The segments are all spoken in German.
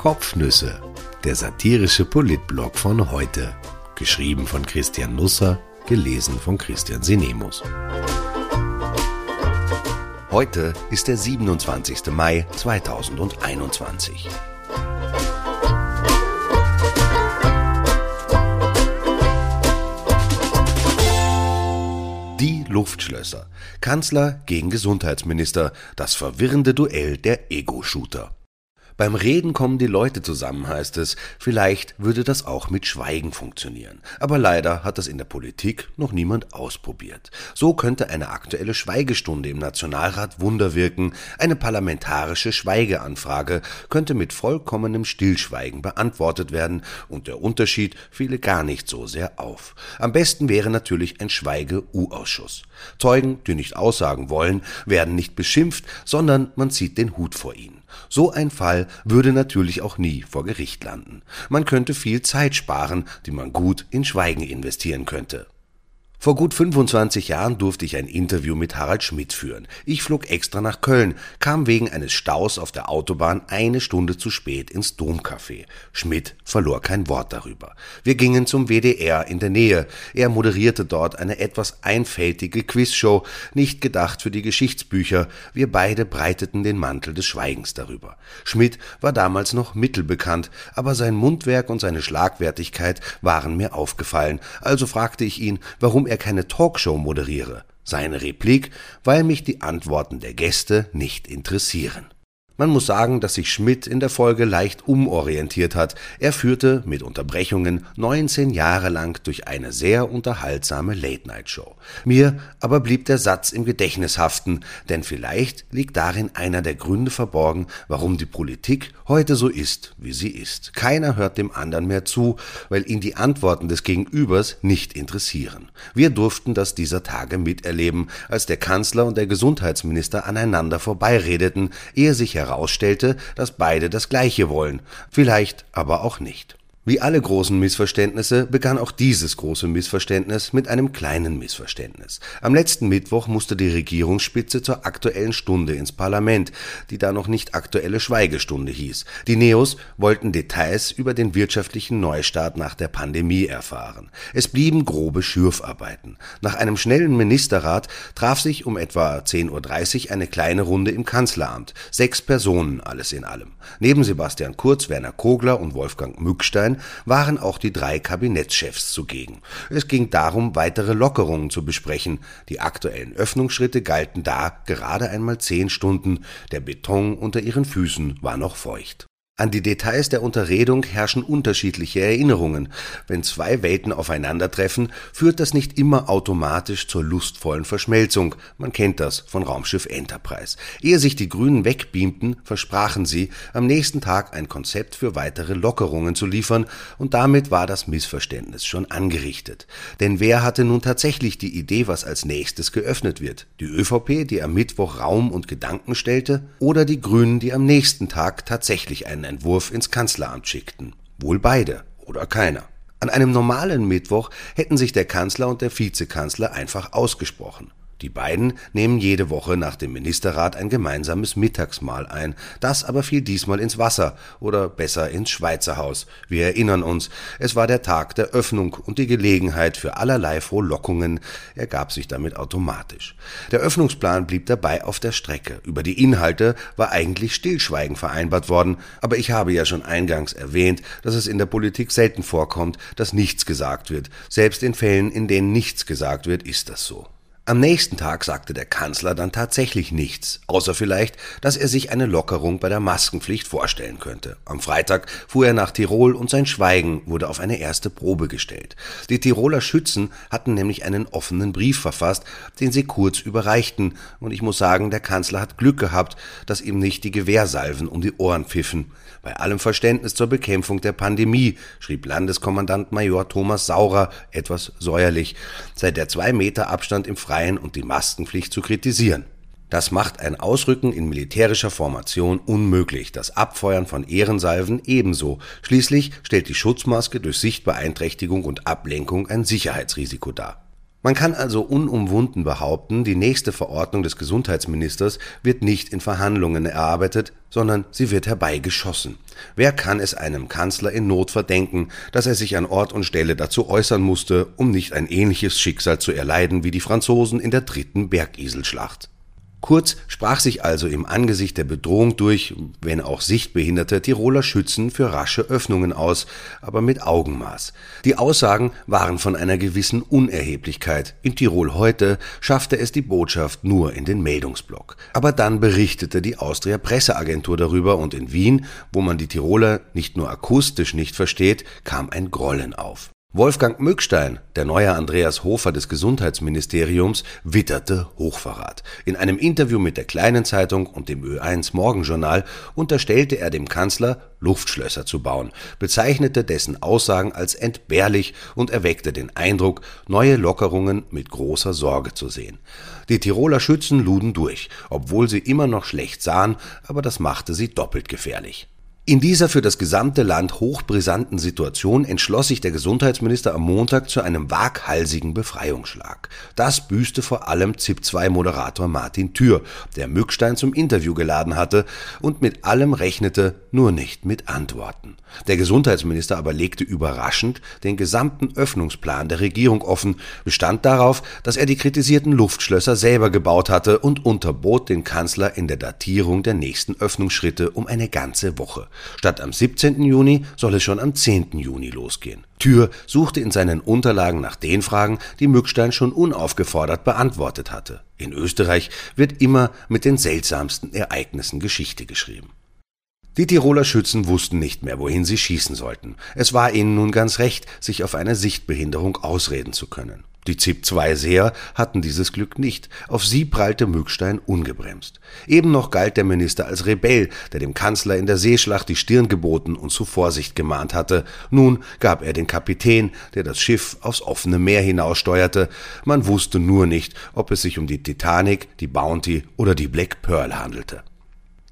Kopfnüsse, der satirische Politblog von heute. Geschrieben von Christian Nusser, gelesen von Christian Sinemus. Heute ist der 27. Mai 2021. Die Luftschlösser. Kanzler gegen Gesundheitsminister. Das verwirrende Duell der Ego-Shooter. Beim Reden kommen die Leute zusammen, heißt es. Vielleicht würde das auch mit Schweigen funktionieren. Aber leider hat das in der Politik noch niemand ausprobiert. So könnte eine aktuelle Schweigestunde im Nationalrat Wunder wirken. Eine parlamentarische Schweigeanfrage könnte mit vollkommenem Stillschweigen beantwortet werden und der Unterschied fiele gar nicht so sehr auf. Am besten wäre natürlich ein Schweige-U-Ausschuss. Zeugen, die nicht aussagen wollen, werden nicht beschimpft, sondern man zieht den Hut vor ihnen. So ein Fall würde natürlich auch nie vor Gericht landen. Man könnte viel Zeit sparen, die man gut in Schweigen investieren könnte vor gut 25 Jahren durfte ich ein Interview mit Harald Schmidt führen. Ich flog extra nach Köln, kam wegen eines Staus auf der Autobahn eine Stunde zu spät ins Domcafé. Schmidt verlor kein Wort darüber. Wir gingen zum WDR in der Nähe. Er moderierte dort eine etwas einfältige Quizshow, nicht gedacht für die Geschichtsbücher. Wir beide breiteten den Mantel des Schweigens darüber. Schmidt war damals noch mittelbekannt, aber sein Mundwerk und seine Schlagwertigkeit waren mir aufgefallen. Also fragte ich ihn, warum er keine Talkshow moderiere. Seine Replik, weil mich die Antworten der Gäste nicht interessieren. Man muss sagen, dass sich Schmidt in der Folge leicht umorientiert hat. Er führte mit Unterbrechungen 19 Jahre lang durch eine sehr unterhaltsame Late-Night-Show. Mir aber blieb der Satz im Gedächtnis haften, denn vielleicht liegt darin einer der Gründe verborgen, warum die Politik heute so ist, wie sie ist. Keiner hört dem anderen mehr zu, weil ihn die Antworten des Gegenübers nicht interessieren. Wir durften das dieser Tage miterleben, als der Kanzler und der Gesundheitsminister aneinander vorbeiredeten, ehe sich heraus herausstellte, dass beide das Gleiche wollen, vielleicht aber auch nicht. Wie alle großen Missverständnisse begann auch dieses große Missverständnis mit einem kleinen Missverständnis. Am letzten Mittwoch musste die Regierungsspitze zur aktuellen Stunde ins Parlament, die da noch nicht aktuelle Schweigestunde hieß. Die Neos wollten Details über den wirtschaftlichen Neustart nach der Pandemie erfahren. Es blieben grobe Schürfarbeiten. Nach einem schnellen Ministerrat traf sich um etwa 10.30 Uhr eine kleine Runde im Kanzleramt. Sechs Personen alles in allem. Neben Sebastian Kurz, Werner Kogler und Wolfgang Mückstein waren auch die drei Kabinettschefs zugegen. Es ging darum, weitere Lockerungen zu besprechen. Die aktuellen Öffnungsschritte galten da gerade einmal zehn Stunden. Der Beton unter ihren Füßen war noch feucht. An die Details der Unterredung herrschen unterschiedliche Erinnerungen. Wenn zwei Welten aufeinandertreffen, führt das nicht immer automatisch zur lustvollen Verschmelzung. Man kennt das von Raumschiff Enterprise. Ehe sich die Grünen wegbeamten, versprachen sie, am nächsten Tag ein Konzept für weitere Lockerungen zu liefern, und damit war das Missverständnis schon angerichtet. Denn wer hatte nun tatsächlich die Idee, was als nächstes geöffnet wird? Die ÖVP, die am Mittwoch Raum und Gedanken stellte, oder die Grünen, die am nächsten Tag tatsächlich einen Entwurf ins Kanzleramt schickten. Wohl beide oder keiner. An einem normalen Mittwoch hätten sich der Kanzler und der Vizekanzler einfach ausgesprochen. Die beiden nehmen jede Woche nach dem Ministerrat ein gemeinsames Mittagsmahl ein. Das aber fiel diesmal ins Wasser oder besser ins Schweizerhaus. Wir erinnern uns, es war der Tag der Öffnung und die Gelegenheit für allerlei Frohlockungen ergab sich damit automatisch. Der Öffnungsplan blieb dabei auf der Strecke. Über die Inhalte war eigentlich Stillschweigen vereinbart worden, aber ich habe ja schon eingangs erwähnt, dass es in der Politik selten vorkommt, dass nichts gesagt wird. Selbst in Fällen, in denen nichts gesagt wird, ist das so. Am nächsten Tag sagte der Kanzler dann tatsächlich nichts, außer vielleicht, dass er sich eine Lockerung bei der Maskenpflicht vorstellen könnte. Am Freitag fuhr er nach Tirol und sein Schweigen wurde auf eine erste Probe gestellt. Die Tiroler Schützen hatten nämlich einen offenen Brief verfasst, den sie kurz überreichten, und ich muss sagen, der Kanzler hat Glück gehabt, dass ihm nicht die Gewehrsalven um die Ohren pfiffen. Bei allem Verständnis zur Bekämpfung der Pandemie, schrieb Landeskommandant Major Thomas Saurer etwas säuerlich, sei der zwei Meter Abstand im Freien und die Maskenpflicht zu kritisieren. Das macht ein Ausrücken in militärischer Formation unmöglich, das Abfeuern von Ehrensalven ebenso. Schließlich stellt die Schutzmaske durch Sichtbeeinträchtigung und Ablenkung ein Sicherheitsrisiko dar. Man kann also unumwunden behaupten, die nächste Verordnung des Gesundheitsministers wird nicht in Verhandlungen erarbeitet, sondern sie wird herbeigeschossen. Wer kann es einem Kanzler in Not verdenken, dass er sich an Ort und Stelle dazu äußern musste, um nicht ein ähnliches Schicksal zu erleiden wie die Franzosen in der dritten Bergiselschlacht? Kurz sprach sich also im Angesicht der Bedrohung durch, wenn auch sichtbehinderte Tiroler Schützen für rasche Öffnungen aus, aber mit Augenmaß. Die Aussagen waren von einer gewissen Unerheblichkeit. In Tirol heute schaffte es die Botschaft nur in den Meldungsblock. Aber dann berichtete die Austria Presseagentur darüber und in Wien, wo man die Tiroler nicht nur akustisch nicht versteht, kam ein Grollen auf. Wolfgang Mückstein, der neue Andreas Hofer des Gesundheitsministeriums, witterte Hochverrat. In einem Interview mit der Kleinen Zeitung und dem Ö1 Morgenjournal unterstellte er dem Kanzler, Luftschlösser zu bauen, bezeichnete dessen Aussagen als entbehrlich und erweckte den Eindruck, neue Lockerungen mit großer Sorge zu sehen. Die Tiroler Schützen luden durch, obwohl sie immer noch schlecht sahen, aber das machte sie doppelt gefährlich. In dieser für das gesamte Land hochbrisanten Situation entschloss sich der Gesundheitsminister am Montag zu einem waghalsigen Befreiungsschlag. Das büßte vor allem ZIP-2-Moderator Martin Thür, der Mückstein zum Interview geladen hatte und mit allem rechnete, nur nicht mit Antworten. Der Gesundheitsminister aber legte überraschend den gesamten Öffnungsplan der Regierung offen, bestand darauf, dass er die kritisierten Luftschlösser selber gebaut hatte und unterbot den Kanzler in der Datierung der nächsten Öffnungsschritte um eine ganze Woche. Statt am 17. Juni soll es schon am 10. Juni losgehen. Thür suchte in seinen Unterlagen nach den Fragen, die Mückstein schon unaufgefordert beantwortet hatte. In Österreich wird immer mit den seltsamsten Ereignissen Geschichte geschrieben. Die Tiroler Schützen wussten nicht mehr, wohin sie schießen sollten. Es war ihnen nun ganz recht, sich auf eine Sichtbehinderung ausreden zu können. Die ZIP-2-Seher hatten dieses Glück nicht. Auf sie prallte Mückstein ungebremst. Eben noch galt der Minister als Rebell, der dem Kanzler in der Seeschlacht die Stirn geboten und zu Vorsicht gemahnt hatte. Nun gab er den Kapitän, der das Schiff aufs offene Meer hinaussteuerte. Man wusste nur nicht, ob es sich um die Titanic, die Bounty oder die Black Pearl handelte.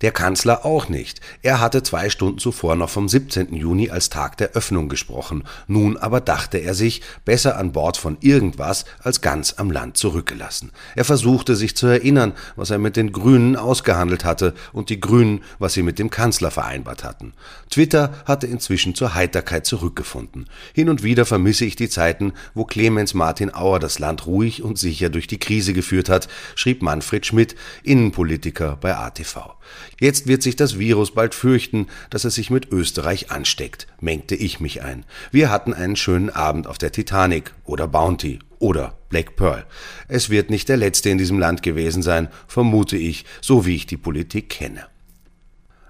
Der Kanzler auch nicht. Er hatte zwei Stunden zuvor noch vom 17. Juni als Tag der Öffnung gesprochen. Nun aber dachte er sich, besser an Bord von irgendwas als ganz am Land zurückgelassen. Er versuchte sich zu erinnern, was er mit den Grünen ausgehandelt hatte und die Grünen, was sie mit dem Kanzler vereinbart hatten. Twitter hatte inzwischen zur Heiterkeit zurückgefunden. Hin und wieder vermisse ich die Zeiten, wo Clemens Martin Auer das Land ruhig und sicher durch die Krise geführt hat, schrieb Manfred Schmidt, Innenpolitiker bei ATV. Jetzt wird sich das Virus bald fürchten, dass es sich mit Österreich ansteckt, mengte ich mich ein. Wir hatten einen schönen Abend auf der Titanic oder Bounty oder Black Pearl. Es wird nicht der letzte in diesem Land gewesen sein, vermute ich, so wie ich die Politik kenne.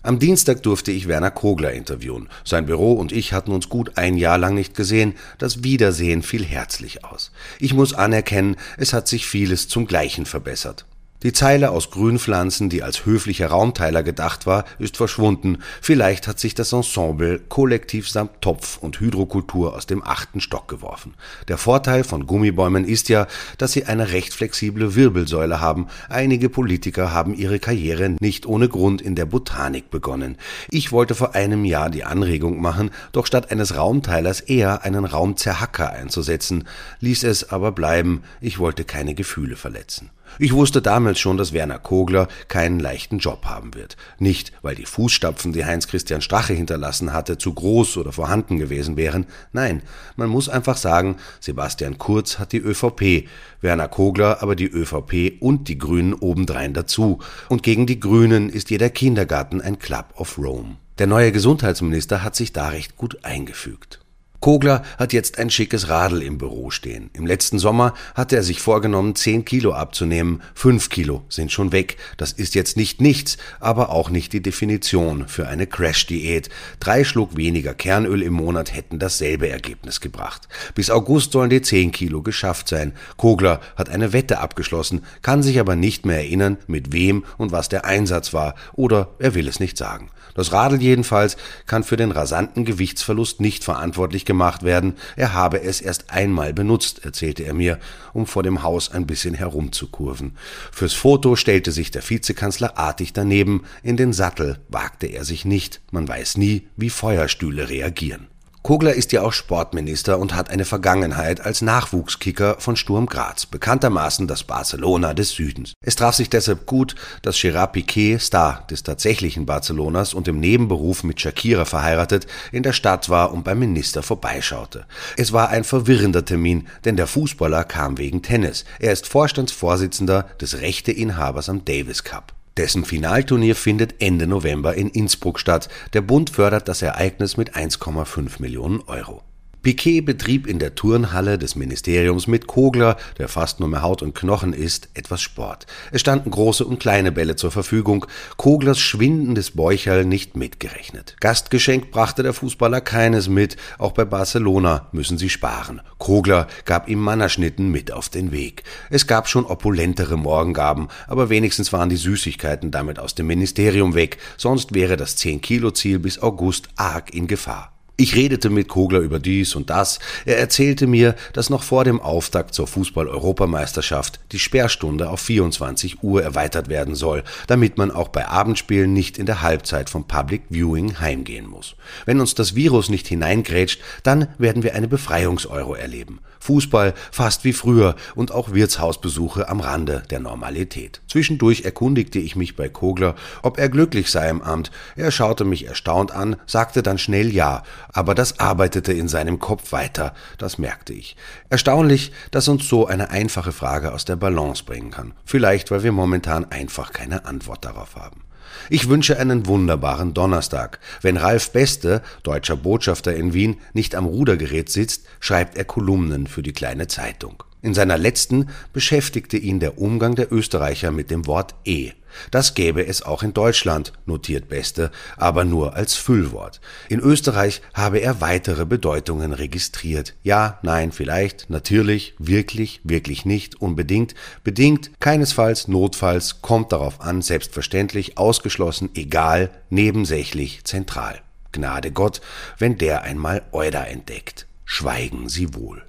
Am Dienstag durfte ich Werner Kogler interviewen. Sein Büro und ich hatten uns gut ein Jahr lang nicht gesehen. Das Wiedersehen fiel herzlich aus. Ich muss anerkennen, es hat sich vieles zum Gleichen verbessert. Die Zeile aus Grünpflanzen, die als höflicher Raumteiler gedacht war, ist verschwunden. Vielleicht hat sich das Ensemble kollektiv samt Topf und Hydrokultur aus dem achten Stock geworfen. Der Vorteil von Gummibäumen ist ja, dass sie eine recht flexible Wirbelsäule haben. Einige Politiker haben ihre Karriere nicht ohne Grund in der Botanik begonnen. Ich wollte vor einem Jahr die Anregung machen, doch statt eines Raumteilers eher einen Raumzerhacker einzusetzen, ließ es aber bleiben. Ich wollte keine Gefühle verletzen. Ich wusste damals schon, dass Werner Kogler keinen leichten Job haben wird. Nicht, weil die Fußstapfen, die Heinz Christian Strache hinterlassen hatte, zu groß oder vorhanden gewesen wären. Nein, man muss einfach sagen, Sebastian Kurz hat die ÖVP, Werner Kogler aber die ÖVP und die Grünen obendrein dazu. Und gegen die Grünen ist jeder Kindergarten ein Club of Rome. Der neue Gesundheitsminister hat sich da recht gut eingefügt. Kogler hat jetzt ein schickes Radl im Büro stehen. Im letzten Sommer hatte er sich vorgenommen, 10 Kilo abzunehmen. 5 Kilo sind schon weg. Das ist jetzt nicht nichts, aber auch nicht die Definition für eine Crash-Diät. Drei Schluck weniger Kernöl im Monat hätten dasselbe Ergebnis gebracht. Bis August sollen die 10 Kilo geschafft sein. Kogler hat eine Wette abgeschlossen, kann sich aber nicht mehr erinnern, mit wem und was der Einsatz war, oder er will es nicht sagen. Das Radl jedenfalls kann für den rasanten Gewichtsverlust nicht verantwortlich gemacht werden. Er habe es erst einmal benutzt, erzählte er mir, um vor dem Haus ein bisschen herumzukurven. Fürs Foto stellte sich der Vizekanzler artig daneben. In den Sattel wagte er sich nicht. Man weiß nie, wie Feuerstühle reagieren. Kogler ist ja auch Sportminister und hat eine Vergangenheit als Nachwuchskicker von Sturm Graz, bekanntermaßen das Barcelona des Südens. Es traf sich deshalb gut, dass Gerard Piquet, Star des tatsächlichen Barcelonas und im Nebenberuf mit Shakira verheiratet, in der Stadt war und beim Minister vorbeischaute. Es war ein verwirrender Termin, denn der Fußballer kam wegen Tennis. Er ist Vorstandsvorsitzender des Rechteinhabers am Davis Cup. Dessen Finalturnier findet Ende November in Innsbruck statt. Der Bund fördert das Ereignis mit 1,5 Millionen Euro. Piquet betrieb in der Turnhalle des Ministeriums mit Kogler, der fast nur mehr Haut und Knochen ist, etwas Sport. Es standen große und kleine Bälle zur Verfügung, Koglers schwindendes Bäucherl nicht mitgerechnet. Gastgeschenk brachte der Fußballer keines mit, auch bei Barcelona müssen sie sparen. Kogler gab ihm Mannerschnitten mit auf den Weg. Es gab schon opulentere Morgengaben, aber wenigstens waren die Süßigkeiten damit aus dem Ministerium weg, sonst wäre das 10-Kilo-Ziel bis August arg in Gefahr. Ich redete mit Kogler über dies und das. Er erzählte mir, dass noch vor dem Auftakt zur Fußball-Europameisterschaft die Sperrstunde auf 24 Uhr erweitert werden soll, damit man auch bei Abendspielen nicht in der Halbzeit vom Public Viewing heimgehen muss. Wenn uns das Virus nicht hineingrätscht, dann werden wir eine Befreiungseuro erleben. Fußball fast wie früher und auch Wirtshausbesuche am Rande der Normalität. Zwischendurch erkundigte ich mich bei Kogler, ob er glücklich sei im Amt. Er schaute mich erstaunt an, sagte dann schnell ja, aber das arbeitete in seinem Kopf weiter, das merkte ich. Erstaunlich, dass uns so eine einfache Frage aus der Balance bringen kann. Vielleicht, weil wir momentan einfach keine Antwort darauf haben. Ich wünsche einen wunderbaren Donnerstag. Wenn Ralf Beste, deutscher Botschafter in Wien, nicht am Rudergerät sitzt, schreibt er Kolumnen für die kleine Zeitung. In seiner letzten beschäftigte ihn der Umgang der Österreicher mit dem Wort E. Das gäbe es auch in Deutschland, notiert Beste, aber nur als Füllwort. In Österreich habe er weitere Bedeutungen registriert. Ja, nein, vielleicht, natürlich, wirklich, wirklich nicht, unbedingt, bedingt, keinesfalls, notfalls, kommt darauf an, selbstverständlich, ausgeschlossen, egal, nebensächlich, zentral. Gnade Gott, wenn der einmal Euda entdeckt. Schweigen Sie wohl.